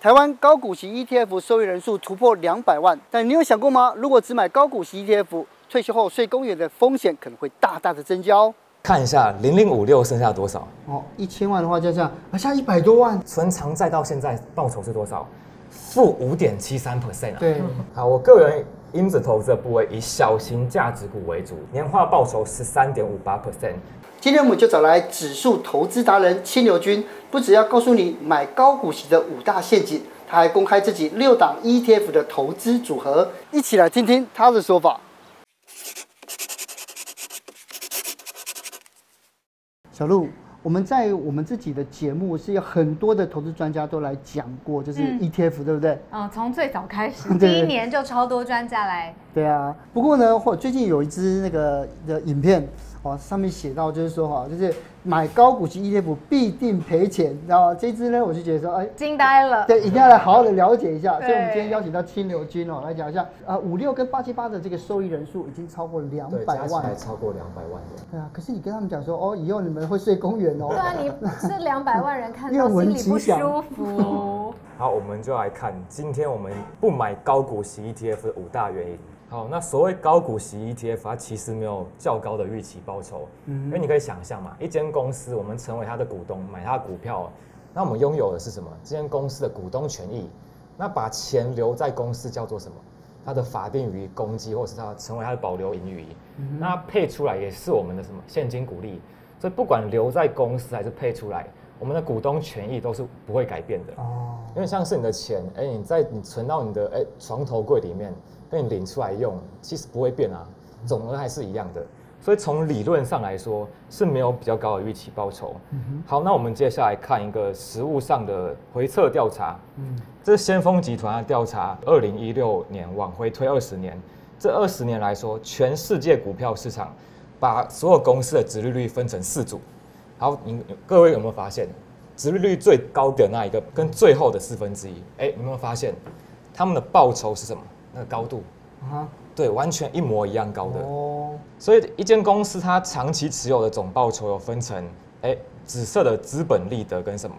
台湾高股息 ETF 受益人数突破两百万，但你有想过吗？如果只买高股息 ETF，退休后税公园的风险可能会大大的增加哦。看一下零零五六剩下多少？哦，一千万的话就这样，啊，下一百多万，存长债到现在报酬是多少？负五点七三 percent 啊。对，好，我个人因子投资的部位以小型价值股为主，年化报酬十三点五八 percent。今天我们就找来指数投资达人清流君，不只要告诉你买高股息的五大陷阱，他还公开自己六档 ETF 的投资组合，一起来听听他的说法。小鹿，我们在我们自己的节目是有很多的投资专家都来讲过，就是 ETF，、嗯、对不对？嗯，从最早开始，第一年就超多专家来。对啊，不过呢，或最近有一支那个的影片。哦，上面写到就是说哈，就是买高股息 ETF 必定赔钱，然后这支呢，我就觉得说，哎，惊呆了，对，一定要来好好的了解一下。所以，我们今天邀请到清流君哦，来讲一下，啊，五六跟八七八的这个受益人数已经超过两百万，还超过两百万人。对啊，可是你跟他们讲说，哦，以后你们会睡公园哦。对啊，你 是两百万人看到心里不舒服。好，我们就来看今天我们不买高股息 ETF 的五大原因。好，那所谓高股息 ETF，它其实没有较高的预期报酬，嗯，因为你可以想象嘛，一间公司我们成为它的股东，买它的股票，那我们拥有的是什么？这间公司的股东权益，那把钱留在公司叫做什么？它的法定余公积，或是它成为它的保留盈余，嗯，那配出来也是我们的什么现金股利？所以不管留在公司还是配出来，我们的股东权益都是不会改变的哦，因为像是你的钱，哎，你在你存到你的哎床头柜里面。被你领出来用，其实不会变啊，总额还是一样的，所以从理论上来说是没有比较高的预期报酬。好，那我们接下来看一个实物上的回测调查。嗯，这是先锋集团的调查，二零一六年往回推二十年，这二十年来说，全世界股票市场把所有公司的殖利率分成四组。好，你各位有没有发现，殖利率最高的那一个跟最后的四分之一，哎，有没有发现他们的报酬是什么？那个高度，啊，对，完全一模一样高的哦。所以一间公司它长期持有的总报酬有分成，哎，紫色的资本利得跟什么，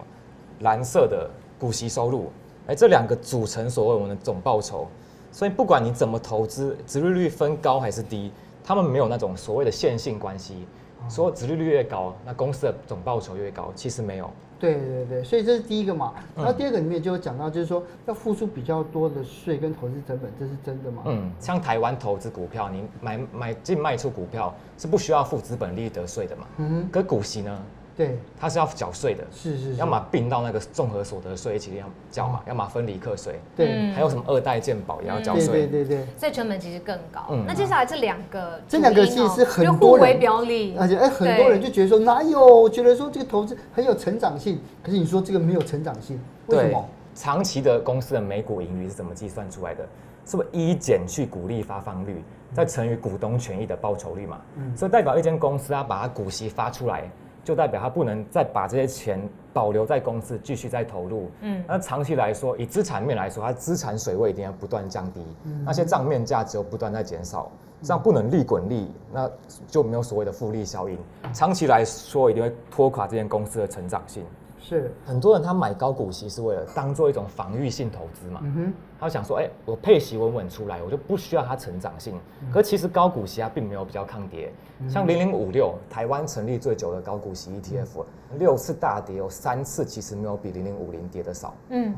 蓝色的股息收入，哎，这两个组成所谓我们的总报酬。所以不管你怎么投资，殖利率分高还是低，他们没有那种所谓的线性关系。说殖利率越高，那公司的总报酬越高，其实没有。对对对，所以这是第一个嘛。然后第二个里面就有讲到，就是说要付出比较多的税跟投资成本，这是真的吗？嗯，像台湾投资股票，你买买进卖出股票是不需要付资本利得税的嘛？嗯哼。可股息呢？对，它是要缴税的，是是，是，要么并到那个综合所得税一起要缴嘛，要么分离课税，对，还有什么二代健保也要缴税，对对对，所以成本其实更高。嗯，那接下来这两个，这两个其实是很多人表里，而且哎，很多人就觉得说哪有，觉得说这个投资很有成长性，可是你说这个没有成长性，为什么？长期的公司的每股盈余是怎么计算出来的？是不是一减去股利发放率，再乘以股东权益的报酬率嘛？嗯，所以代表一间公司它把它股息发出来。就代表他不能再把这些钱保留在公司继续再投入，嗯，那长期来说，以资产面来说，它资产水位一定要不断降低，嗯，那些账面价值又不断在减少，这样不能利滚利，那就没有所谓的复利效应，长期来说一定会拖垮这间公司的成长性。是。很多人他买高股息是为了当做一种防御性投资嘛，嗯哼，他想说，哎、欸，我配息稳稳出来，我就不需要它成长性。嗯、可其实高股息它并没有比较抗跌，嗯、像零零五六，台湾成立最久的高股息 ETF，六、嗯、次大跌有三次其实没有比零零五零跌的少。嗯，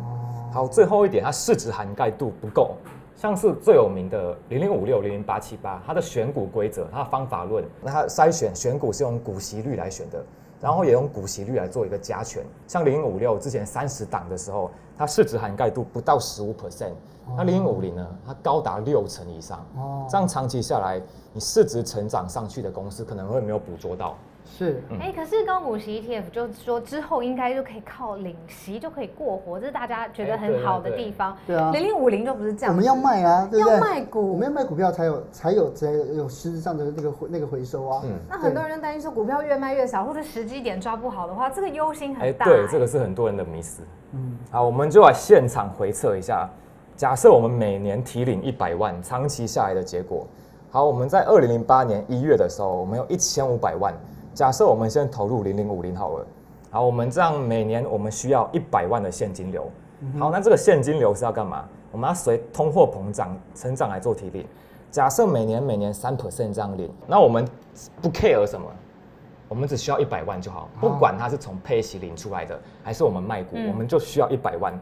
好，最后一点，它市值涵盖度不够，像是最有名的零零五六、零零八七八，它的选股规则、它的方法论，那它筛选选股是用股息率来选的。然后也用股息率来做一个加权，像零零五六之前三十档的时候，它市值涵盖度不到十五 percent，那零零五零呢，它高达六成以上。哦，这样长期下来，你市值成长上去的公司可能会没有捕捉到。是，哎、嗯，可是高股息 ETF 就是说之后应该就可以靠领息就可以过活，这是大家觉得很好的地方。对啊，零零五零就不是这样。我们要卖啊，对不对？要卖股，我们要卖股票才有才有才有实质上的那个那个回收啊。嗯，那很多人就担心说股票越卖越少，或者时机点抓不好的话，这个忧心很大。对，这个是很多人的迷思。嗯，好，我们就来现场回测一下。假设我们每年提领一百万，长期下来的结果。好，我们在二零零八年一月的时候，我们有一千五百万。假设我们现在投入零零五零好了，好，我们这样每年我们需要一百万的现金流，嗯、好，那这个现金流是要干嘛？我们要随通货膨胀成长来做提领。假设每年每年三 percent 这样领，那我们不 care 什么，我们只需要一百万就好，不管它是从配息领出来的，还是我们卖股，嗯、我们就需要一百万。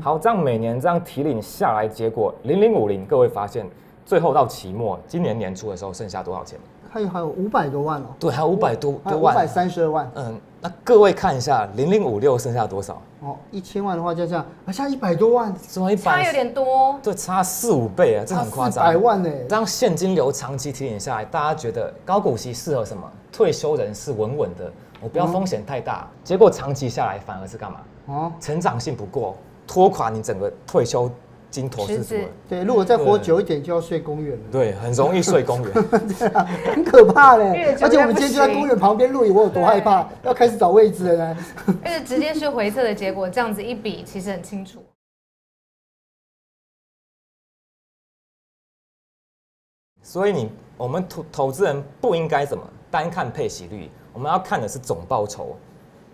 好，这样每年这样提领下来，结果零零五零，各位发现最后到期末，今年年初的时候剩下多少钱？还有还有五百多万哦。对，还有五百多多万，五百三十二万。嗯，那各位看一下零零五六剩下多少？哦，一千万的话就这样，啊，差一百多万，怎么一百？差有点多。对，差四五倍啊，这很夸张。百万呢？这样现金流长期提点下来，大家觉得高股息适合什么？退休人士稳稳的，我不要风险太大。嗯、结果长期下来反而是干嘛？哦，成长性不够，拖垮你整个退休。金投资什么？对，如果再活久一点，就要睡公园了。对，很容易睡公园，对啊，很可怕嘞。而且我们今天就在公园旁边露营，我有多害怕，要开始找位置了呢。而且直接是回测的结果，这样子一比，其实很清楚。所以你我们投投资人不应该怎么单看配息率，我们要看的是总报酬，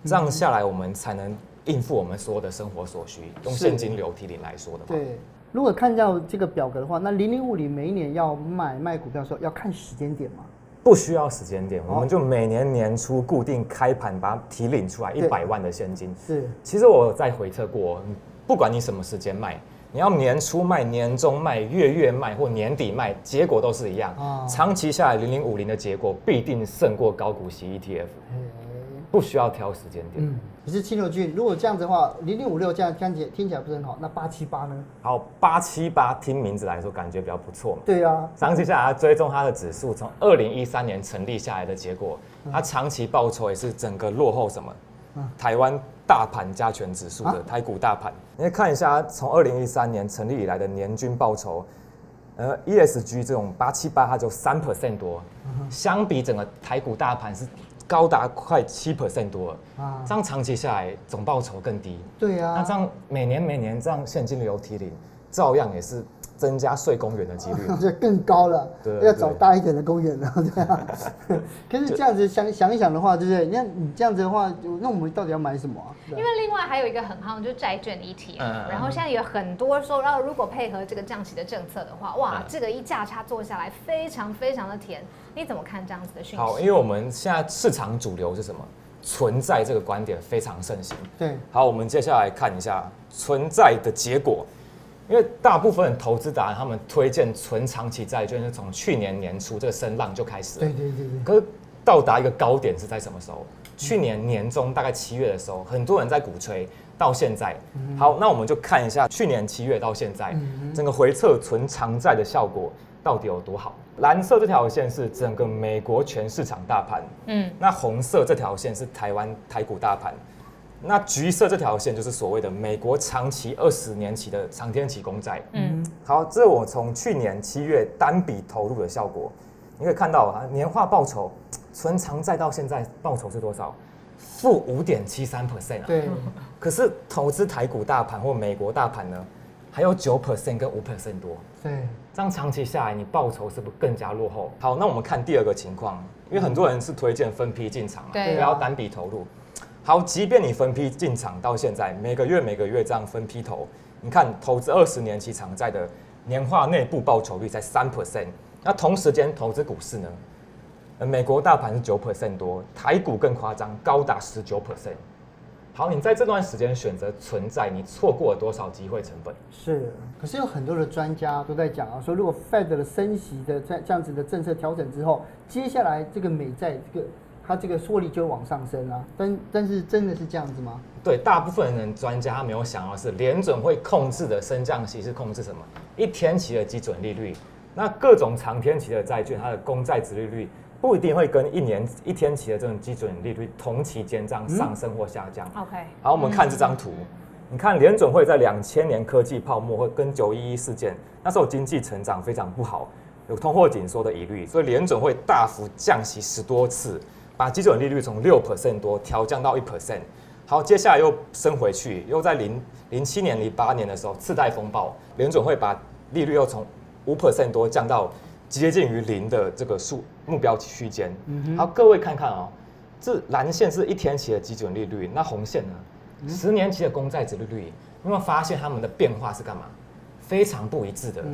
这样下来我们才能。应付我们所有的生活所需，用现金流提领来说的话，对。如果看到这个表格的话，那零零五零每一年要买卖股票的时候要看时间点吗？不需要时间点，我们就每年年初固定开盘把它提领出来一百万的现金。是。其实我在回测过，不管你什么时间卖，你要年初卖、年终卖、月月卖或年底卖，结果都是一样。啊。长期下来，零零五零的结果必定胜过高股息 ETF。不需要挑时间点。嗯，可是七六君，如果这样子的话，零零五六这样听起听起来不是很好，那八七八呢？好，八七八听名字来说感觉比较不错嘛。对啊，长期下来追踪它的指数，从二零一三年成立下来的结果，它长期报酬也是整个落后什么？嗯、台湾大盘加权指数的、啊、台股大盘。你看一下，从二零一三年成立以来的年均报酬，呃，ESG 这种八七八它就三 percent 多，嗯、相比整个台股大盘是。高达快七 percent 多了啊！这样长期下来总报酬更低。对呀，那这样每年每年这样现金流提领，照样也是增加睡公园的几率，就更高了。对，要找大一点的公园了，对啊。可是这样子想想一想的话，对不对？你看你这样子的话，那我们到底要买什么啊？因为另外还有一个很夯，就是债券 ETF。嗯。然后现在有很多说，然后如果配合这个降息的政策的话，哇，这个一价差做下来非常非常的甜。你怎么看这样子的讯息？好，因为我们现在市场主流是什么？存在这个观点非常盛行。对，好，我们接下来看一下存在的结果。因为大部分投资达人他们推荐存长期债券是从去年年初这个声浪就开始了。对对对对。可是到达一个高点是在什么时候？去年年中大概七月的时候，很多人在鼓吹。到现在，好，那我们就看一下去年七月到现在整个回撤存长债的效果到底有多好。蓝色这条线是整个美国全市场大盘，嗯，那红色这条线是台湾台股大盘，那橘色这条线就是所谓的美国长期二十年期的长天期公债，嗯，好，这是我从去年七月单笔投入的效果，你可以看到啊，年化报酬存长债到现在报酬是多少？负五点七三 percent 啊，对，可是投资台股大盘或美国大盘呢，还有九 percent 跟五 percent 多，对。这样长期下来，你报酬是不是更加落后？好，那我们看第二个情况，因为很多人是推荐分批进场嘛，对，不要单笔投入。好，即便你分批进场到现在，每个月每个月这样分批投，你看投资二十年期长债的年化内部报酬率在三 percent，那同时间投资股市呢，美国大盘是九 percent 多，台股更夸张，高达十九 percent。好，你在这段时间选择存在，你错过了多少机会成本？是，可是有很多的专家都在讲啊，说如果 Fed 的升息的这这样子的政策调整之后，接下来这个美债这个它这个获利就往上升啊。但但是真的是这样子吗？对，大部分人专家他没有想到是联准会控制的升降息是控制什么？一天期的基准利率，那各种长天期的债券，它的公债值利率。不一定会跟一年一天期的这种基准利率同期间这样上升或下降。OK，好，我们看这张图，你看联准会在两千年科技泡沫或跟九一一事件，那时候经济成长非常不好，有通货紧缩的疑虑，所以联准会大幅降息十多次，把基准利率从六 percent 多调降到一 percent。好，接下来又升回去，又在零零七年、零八年的时候次贷风暴，联准会把利率又从五 percent 多降到。接近于零的这个数目标区间，好，各位看看哦，这蓝线是一天期的基准利率，那红线呢？十年期的公债殖利率，你有没有发现它们的变化是干嘛？非常不一致的。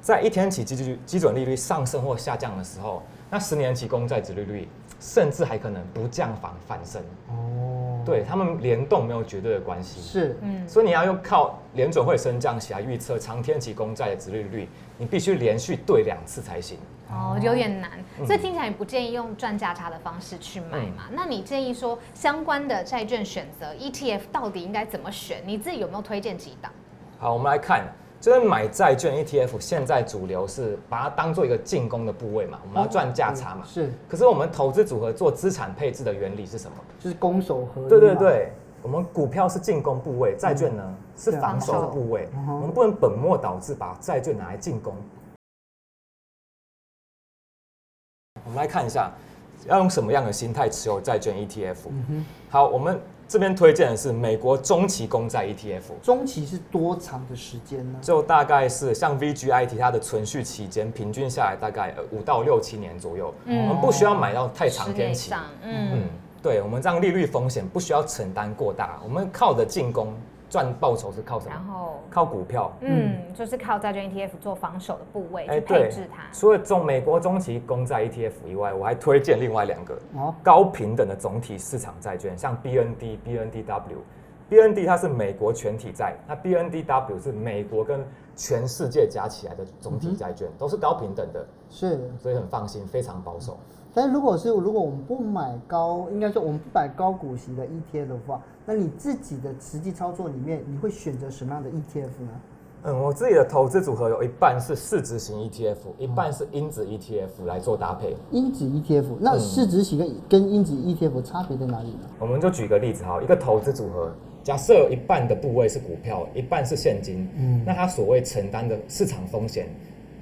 在一天期基基基准利率上升或下降的时候，那十年期公债殖利率甚至还可能不降反反升。哦，对，他们联动没有绝对的关系。是，嗯，所以你要用靠联准会升降息来预测长天期公债的殖利率，你必须连续对两次才行。哦，有点难，所以听起来你不建议用赚价差的方式去买嘛？嗯、那你建议说相关的债券选择 ETF 到底应该怎么选？你自己有没有推荐几档？好，我们来看。就是买债券 ETF，现在主流是把它当做一个进攻的部位嘛，我们要赚价差嘛。是。可是我们投资组合做资产配置的原理是什么？就是攻守合一。对对对，我们股票是进攻部位，债券呢、嗯、是防守的部位。嗯、我们不能本末倒置，把债券拿来进攻。嗯、我们来看一下，要用什么样的心态持有债券 ETF？、嗯、好，我们。这边推荐的是美国中期公债 ETF，中期是多长的时间呢？就大概是像 VGIT 它的存续期间，平均下来大概五到六七年左右。嗯、我们不需要买到太长天期。嗯嗯，对，我们这样利率风险不需要承担过大，我们靠着进攻。赚报酬是靠什么？然后靠股票，嗯，就是靠债券 ETF 做防守的部位去配置它。除了中美国中期公债 ETF 以外，我还推荐另外两个高平等的总体市场债券，像 BND、BNDW。BND 它是美国全体债，那 BNDW 是美国跟全世界加起来的总体债券，都是高平等的，是，所以很放心，非常保守。但如果是如果我们不买高，应该说我们不买高股息的 ETF 的话，那你自己的实际操作里面，你会选择什么样的 ETF 呢？嗯，我自己的投资组合有一半是市值型 ETF，一半是因子 ETF 来做搭配。因子 ETF，那市值型跟跟因子 ETF 差别在哪里呢？我们就举个例子哈，一个投资组合，假设有一半的部位是股票，一半是现金，嗯，那它所谓承担的市场风险。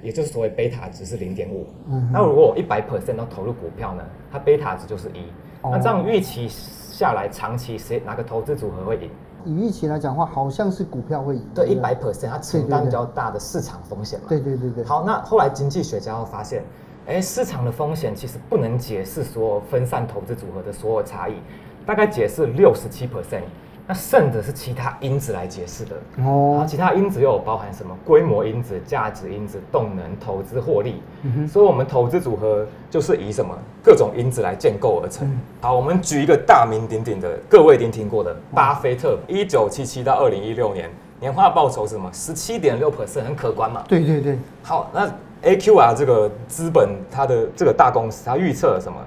也就是所谓贝塔值是零点五，那如果我一百 percent 都投入股票呢，它贝塔值就是一，哦，那这样预期下来，长期谁哪个投资组合会赢？以预期来讲的话，好像是股票会赢。对，一百 percent 它承担比较大的市场风险嘛。对对对对。好，那后来经济学家会发现，哎，市场的风险其实不能解释所有分散投资组合的所有差异，大概解释六十七 percent。那剩的是其他因子来解释的哦，然后其他因子又有包含什么规模因子、价值因子、动能、投资获利，嗯、哼所以我们投资组合就是以什么各种因子来建构而成。嗯、好，我们举一个大名鼎鼎的，各位一定听过的，巴菲特，一九七七到二零一六年年化报酬是什么？十七点六 percent，很可观嘛。对对对。好，那 AQR 这个资本，它的这个大公司，它预测了什么？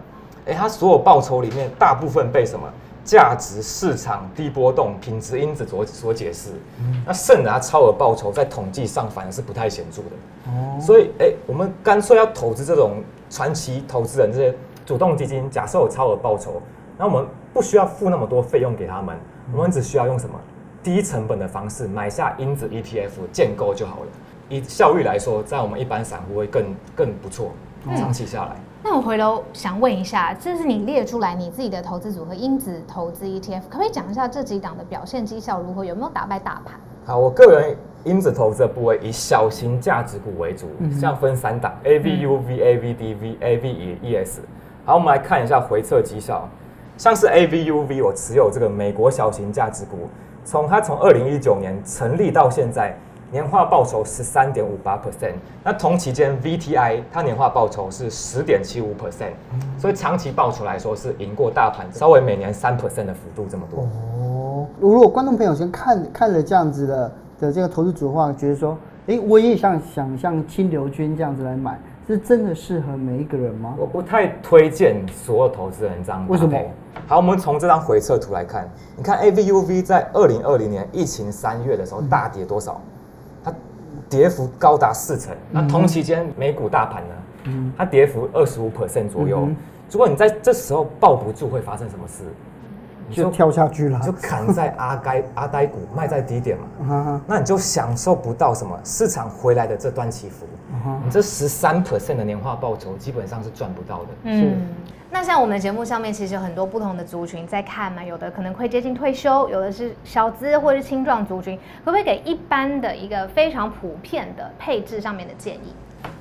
哎，它所有报酬里面大部分被什么？价值市场低波动品质因子所所解释，嗯、那剩的超额报酬在统计上反而是不太显著的。哦，所以哎、欸，我们干脆要投资这种传奇投资人这些主动基金，假设有超额报酬，那我们不需要付那么多费用给他们，嗯、我们只需要用什么？低成本的方式买下因子 ETF 建构就好了。以效率来说，在我们一般散户会更更不错，长期下来。嗯那我回头想问一下，这是你列出来你自己的投资组合因子投资 ETF，可不可以讲一下这几档的表现绩效如何？有没有打败大盘？好，我个人因子投资的部位以小型价值股为主，嗯、哼这样分三档：AVUV、AVDV、AVES。好，我们来看一下回测绩效，像是 AVUV，我持有这个美国小型价值股，从它从二零一九年成立到现在。年化报酬十三点五八 percent，那同期间 VTI 它年化报酬是十点七五 percent，所以长期报酬来说是赢过大盘，稍微每年三 percent 的幅度这么多。哦，如果观众朋友先看看了这样子的的这个投资组合觉得说，哎、欸，我也想想像清流君这样子来买，是真的适合每一个人吗？我不太推荐所有投资人这样。为什么？好，我们从这张回撤图来看，你看 AVUV 在二零二零年疫情三月的时候大跌多少？嗯跌幅高达四成，那同期间美股大盘呢？嗯，它跌幅二十五 percent 左右。如果你在这时候抱不住，会发生什么事？就跳下去了，就砍在阿该阿呆股，卖在低点嘛。那你就享受不到什么市场回来的这段起伏。你这十三 percent 的年化报酬基本上是赚不到的。嗯。那像我们的节目上面，其实有很多不同的族群在看嘛，有的可能会接近退休，有的是小资或是青壮族群，可不可以给一般的一个非常普遍的配置上面的建议？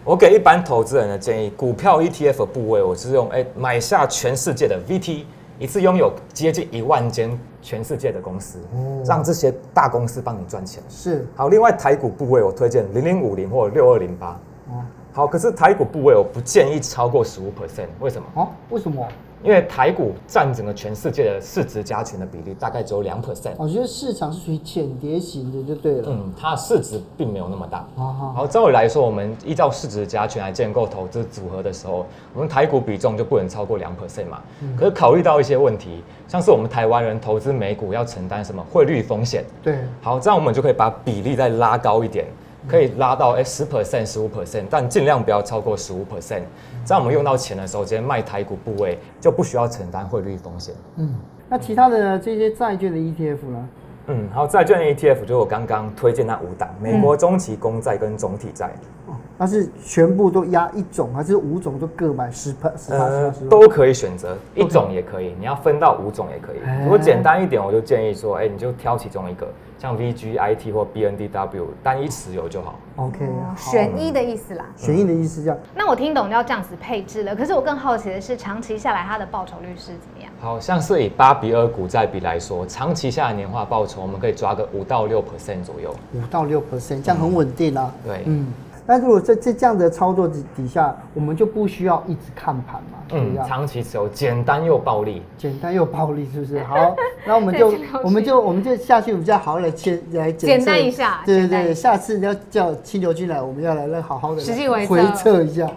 我给一般投资人的建议，股票 ETF 部位，我是用哎买下全世界的 VT 一次拥有接近一万间全世界的公司，让这些大公司帮你赚钱。是。好，另外台股部位我推荐零零五零或六二零八。好，可是台股部位我不建议超过十五 percent，为什么？哦，为什么？因为台股占整个全世界的市值加权的比例大概只有两 percent。我觉得市场是属于浅碟型的，就对了。嗯，它的市值并没有那么大。好好。好，照理来说，我们依照市值加权来建构投资组合的时候，我们台股比重就不能超过两 percent 嘛。嗯。可是考虑到一些问题，像是我们台湾人投资美股要承担什么汇率风险？对。好，这样我们就可以把比例再拉高一点。可以拉到哎十 percent、十五 percent，但尽量不要超过十五 percent。这样我们用到钱的时候，直接卖台股部位就不需要承担汇率风险。嗯，那其他的呢？这些债券的 ETF 呢？嗯，好，债券的 ETF 就是我刚刚推荐那五档，美国中期公债跟总体债。那是全部都押一种，还是五种都各买十 percent？呃，都可以选择，一种也可以，你要分到五种也可以。如果简单一点，我就建议说，哎，你就挑其中一个。像 VGIT 或 BNDW 单一持有就好。OK，选一的意思啦。选一的意思这样。那我听懂要这样子配置了，可是我更好奇的是，长期下来它的报酬率是怎么样？好像是以八比二股债比来说，长期下来年化报酬我们可以抓个五到六 percent 左右。五到六 percent，这样很稳定啊。对，嗯。那如果在这这样的操作底底下，我们就不需要一直看盘嘛？嗯，长期持有，简单又暴力，简单又暴力，是不是？好，那我们就我们就 我们就下去比较好来切来简单一下。对对对，下次你要叫清流君来，我们要来来好好的实际回测一下。